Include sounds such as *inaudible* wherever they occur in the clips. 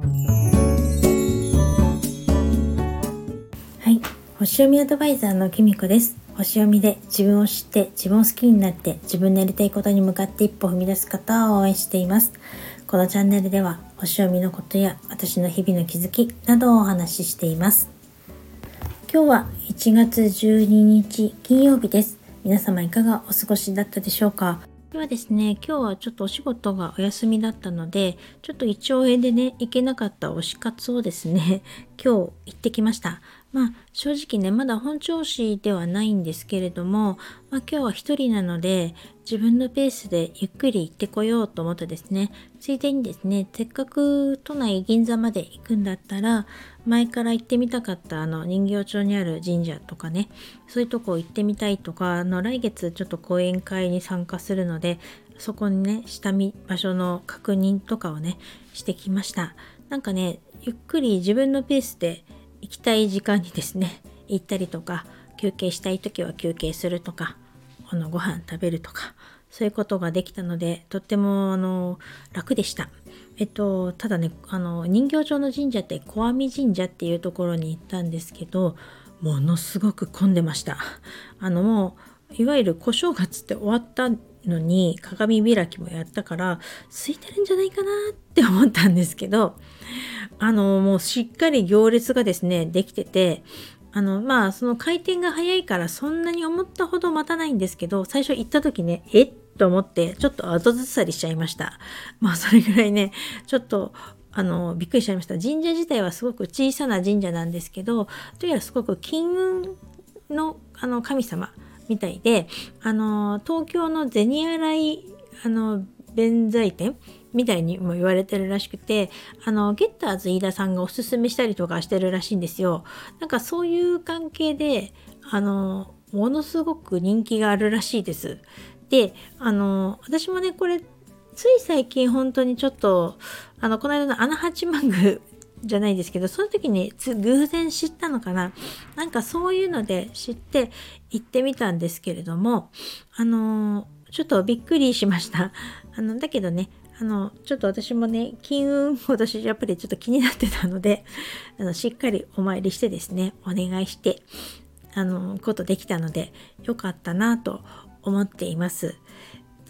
はい。星読みアドバイザーのきみこです。星読みで自分を知って自分を好きになって自分のやりたいことに向かって一歩踏み出す方を応援しています。このチャンネルでは星読みのことや私の日々の気づきなどをお話ししています。今日は1月12日金曜日です。皆様いかがお過ごしだったでしょうか？ではですね、今日はちょっとお仕事がお休みだったので、ちょっと胃腸炎でね、行けなかった推し活をですね、*laughs* 今日行ってきました。まあ正直ね、まだ本調子ではないんですけれども、まあ今日は一人なので、自分のペースでゆっくり行ってこようと思ってですね、ついでにですね、せっかく都内銀座まで行くんだったら、前から行ってみたかったあの人形町にある神社とかねそういうとこ行ってみたいとかあの来月ちょっと講演会に参加するのでそこにね下見場所の確認とかをねしてきました。なんかねゆっくり自分のペースで行きたい時間にですね行ったりとか休憩したい時は休憩するとかあのご飯食べるとかそういうことができたのでとってもあの楽でした。えっと、ただねあの人形町の神社って小網神社っていうところに行ったんですけどものすごく混んでました。あのもういわゆる小正月って終わったのに鏡開きもやったから空いてるんじゃないかなって思ったんですけどあのもうしっかり行列がですねできててあのまあその回転が早いからそんなに思ったほど待たないんですけど最初行った時ねえっと思ってちょっと後ずさりしちゃいました。まあそれぐらいねちょっとあのびっくりしちゃいました。神社自体はすごく小さな神社なんですけどというよりすごく金運のあの神様みたいであの東京の銭洗いあの弁財天みたいにも言われてるらしくてあのゲッターズ飯田さんがおすすめしたりとかしてるらしいんですよ。なんかそういう関係であのものすごく人気があるらしいです。であの私もねこれつい最近本当にちょっとあのこの間の穴八幡宮じゃないですけどその時に偶然知ったのかな？なんかそういうので知って行ってみたんですけれどもあのちょっとびっくりしました *laughs* あのだけどねあのちょっと私もね金運私やっぱりちょっと気になってたので *laughs* あのしっかりお参りしてですねお願いしてあのことできたのでよかったなと思っています。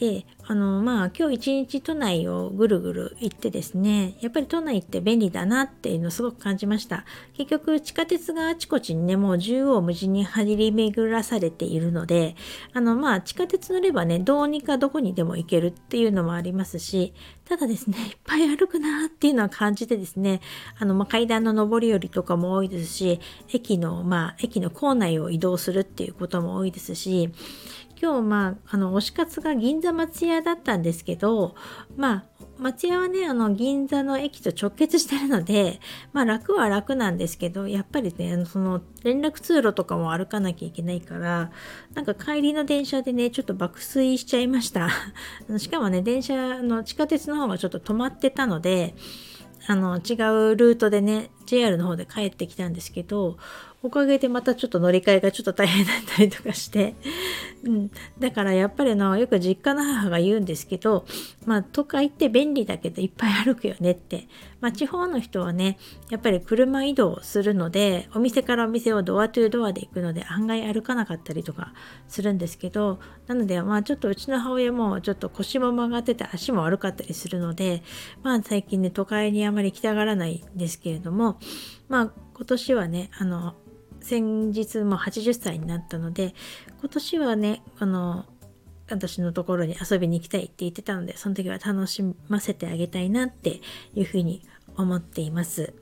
であのまあ今日一日都内をぐるぐる行ってですねやっぱり都内って便利だなっていうのをすごく感じました。結局地下鉄があちこちにねもう縦横無尽に張り巡らされているのであのまあ地下鉄乗ればねどうにかどこにでも行けるっていうのもありますしただですねいっぱい歩くなっていうのは感じてですねあの、まあ、階段の上り下りとかも多いですし駅のまあ駅の構内を移動するっていうことも多いですし今日まああの推し活が銀座松屋だったんですけどまあ松屋はねあの銀座の駅と直結してるのでまあ楽は楽なんですけどやっぱりねその連絡通路とかも歩かなきゃいけないからなんか帰りの電車でねちょっと爆睡しちゃいました。*laughs* しかもね電車の地下鉄の方がちょっと止まってたのであの違うルートでね JR の方で帰ってきたんですけどおかげでまたちょっと乗り換えがちょっと大変だったりとかして、うん、だからやっぱりのよく実家の母が言うんですけどまあ都会って便利だけどいっぱい歩くよねって。まあ地方の人はねやっぱり車移動するのでお店からお店をドアトゥードアで行くので案外歩かなかったりとかするんですけどなのでまあちょっとうちの母親もちょっと腰も曲がってて足も悪かったりするのでまあ最近ね都会にあまり来たがらないんですけれどもまあ今年はねあの先日も80歳になったので今年はねあの私のところに遊びに行きたいって言ってたのでその時は楽しませてあげたいなっていうふうに思っています。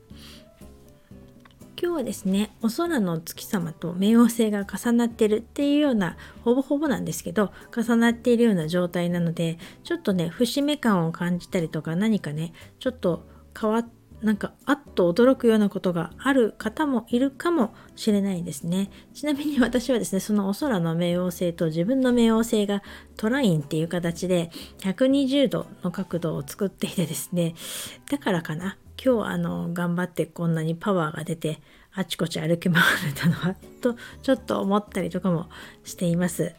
今日はですねお空の月様と冥王星が重なってるっていうようなほぼほぼなんですけど重なっているような状態なのでちょっとね節目感を感じたりとか何かねちょっと変わってなんかあっと驚くようなことがある方もいるかもしれないですね。ちなみに私はですね、そのお空の冥王星と自分の冥王星がトラインっていう形で120度の角度を作っていてですね、だからかな、今日あの頑張ってこんなにパワーが出てあちこち歩き回れたのはとちょっと思ったりとかもしています。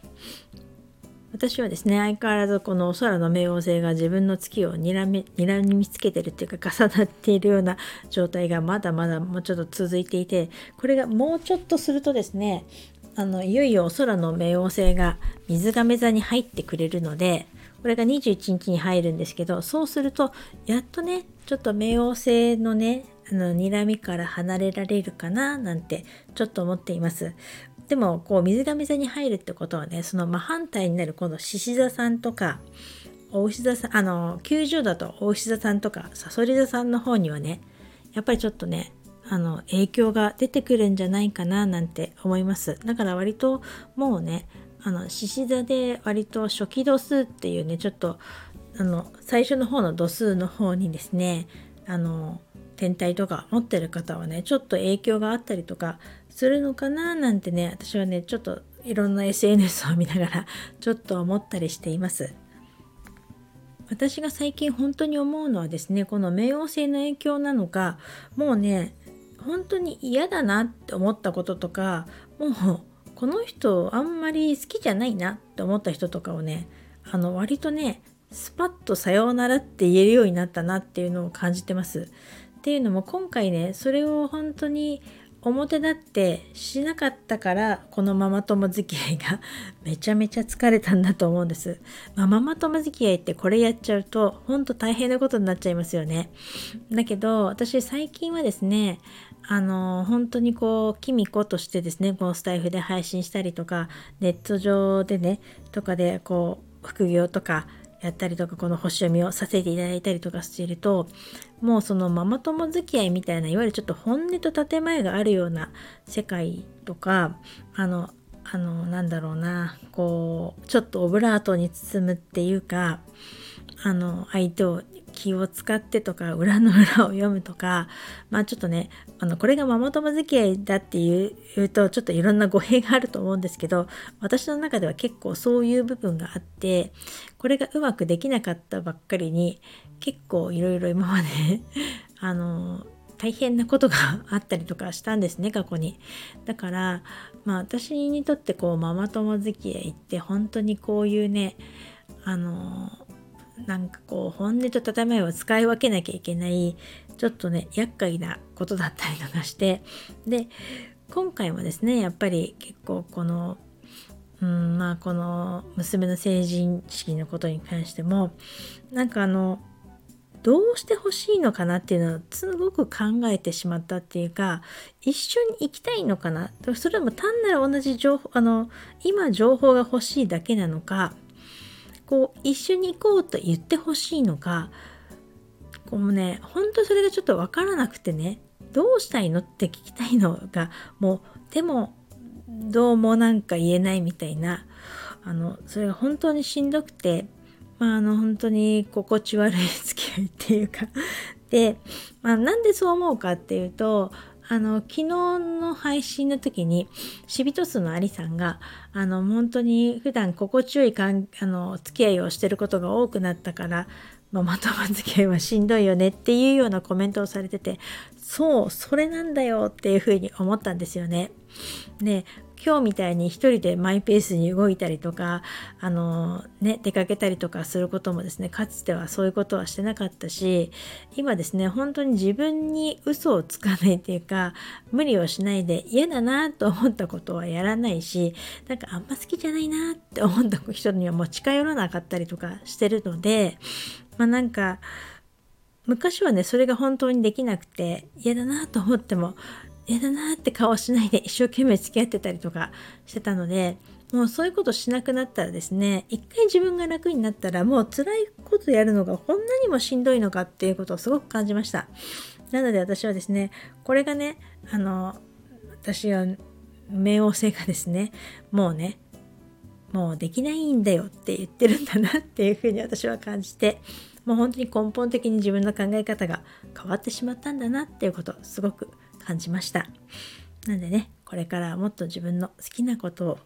私はですね相変わらずこのお空の冥王星が自分の月をにらみにらみつけてるっていうか重なっているような状態がまだまだもうちょっと続いていてこれがもうちょっとするとですねあのいよいよお空の冥王星が水亀座に入ってくれるのでこれが21日に入るんですけどそうするとやっとねちょっと冥王星のねあの睨みから離れられるかななんてちょっと思っています。でもこう水亀座に入るってことはねその真反対になるこの獅子座さんとか大牛座さんあの90度と大牛座さんとかさそり座さんの方にはねやっぱりちょっとねあの影響が出てくるんじゃないかななんて思います。だから割ともうねあの獅子座で割と初期度数っていうねちょっとあの最初の方の度数の方にですねあの天体とか持ってる方はねちょっと影響があったりとかするのかななんてね私はねちょっといろんな SNS を見ながらちょっと思ったりしています私が最近本当に思うのはですねこの冥王星の影響なのかもうね本当に嫌だなって思ったこととかもうこの人あんまり好きじゃないなって思った人とかをねあの割とねスパッとさようならって言えるようになったなっていうのを感じてます。っていうのも今回ねそれを本当に表立ってしなかったからこのママ友付き合いが *laughs* めちゃめちゃ疲れたんだと思うんです。まあ、ママ友付き合いってこれやっちゃうと本当大変なことになっちゃいますよね。だけど私最近はですねあの本当にこうキミコとしてですねこのスタイフで配信したりとかネット上でねとかでこう副業とかやったりとかこの星読みをさせていただいたりとかしているともうそのママ友付き合いみたいないわゆるちょっと本音と建前があるような世界とかあのあのなんだろうなこうちょっとオブラートに包むっていうかあの相手を気を使ってとか裏の裏を読むとかまあちょっとねあのこれがママ友付き合いだっていうとちょっといろんな語弊があると思うんですけど私の中では結構そういう部分があってこれがうまくできなかったばっかりに結構いろいろ今まで *laughs* あの大変なことがあったりとかしたんですね過去に。だからまあ私にとってこうママ友付き合いって本当にこういうねあのなんかこう本音と建前を使い分けなきゃいけないちょっとね厄介なことだったりとかしてで今回もですねやっぱり結構このうんまあこの娘の成人式のことに関してもなんかあのどうしてほしいのかなっていうのをすごく考えてしまったっていうか一緒に行きたいのかな？それも単なる同じ情報あの今情報が欲しいだけなのか？こう一緒に行こうと言ってほしいのかこうね本当それがちょっと分からなくてねどうしたいのって聞きたいのがもうでもどうもなんか言えないみたいなあのそれが本当にしんどくてまああの本当に心地悪い付き合いっていうか。で、まあ、なんでそう思うかっていうとあの昨日の配信の時にシビトスのアリさんがあの本当に普段心地よいかんあの付き合いをしてることが多くなったからママ友付き合いはしんどいよねっていうようなコメントをされててそうそれなんだよっていうふうに思ったんですよね。で今日みたいに一人でマイペースに動いたりとかあの、ね、出かけたりとかすることもですねかつてはそういうことはしてなかったし今ですね本当に自分に嘘をつかないっていうか無理をしないで嫌だなと思ったことはやらないしなんかあんま好きじゃないなって思った人にはもう近寄らなかったりとかしてるのでまあなんか昔はねそれが本当にできなくて嫌だなと思っても嫌だなって顔しないで一生懸命付き合ってたりとかしてたのでもうそういうことしなくなったらですね一回自分が楽になったらもう辛いことやるのがこんなにもしんどいのかっていうことをすごく感じました。なので私はですねこれがねあの私は冥王星がですねもうねもうできないんだよって言ってるんだなっていうふうに私は感じてもう本当に根本的に自分の考え方が変わってしまったんだなっていうことをすごく感じました。なんでねこれからもっと自分の好きなことを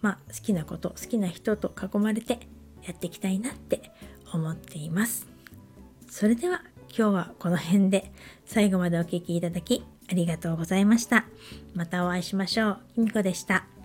まあ好きなこと好きな人と囲まれてやっていきたいなって思っています。それでは今日はこの辺で最後までお聴きいただきありがとうございました。またお会いしましょう。きみこでした。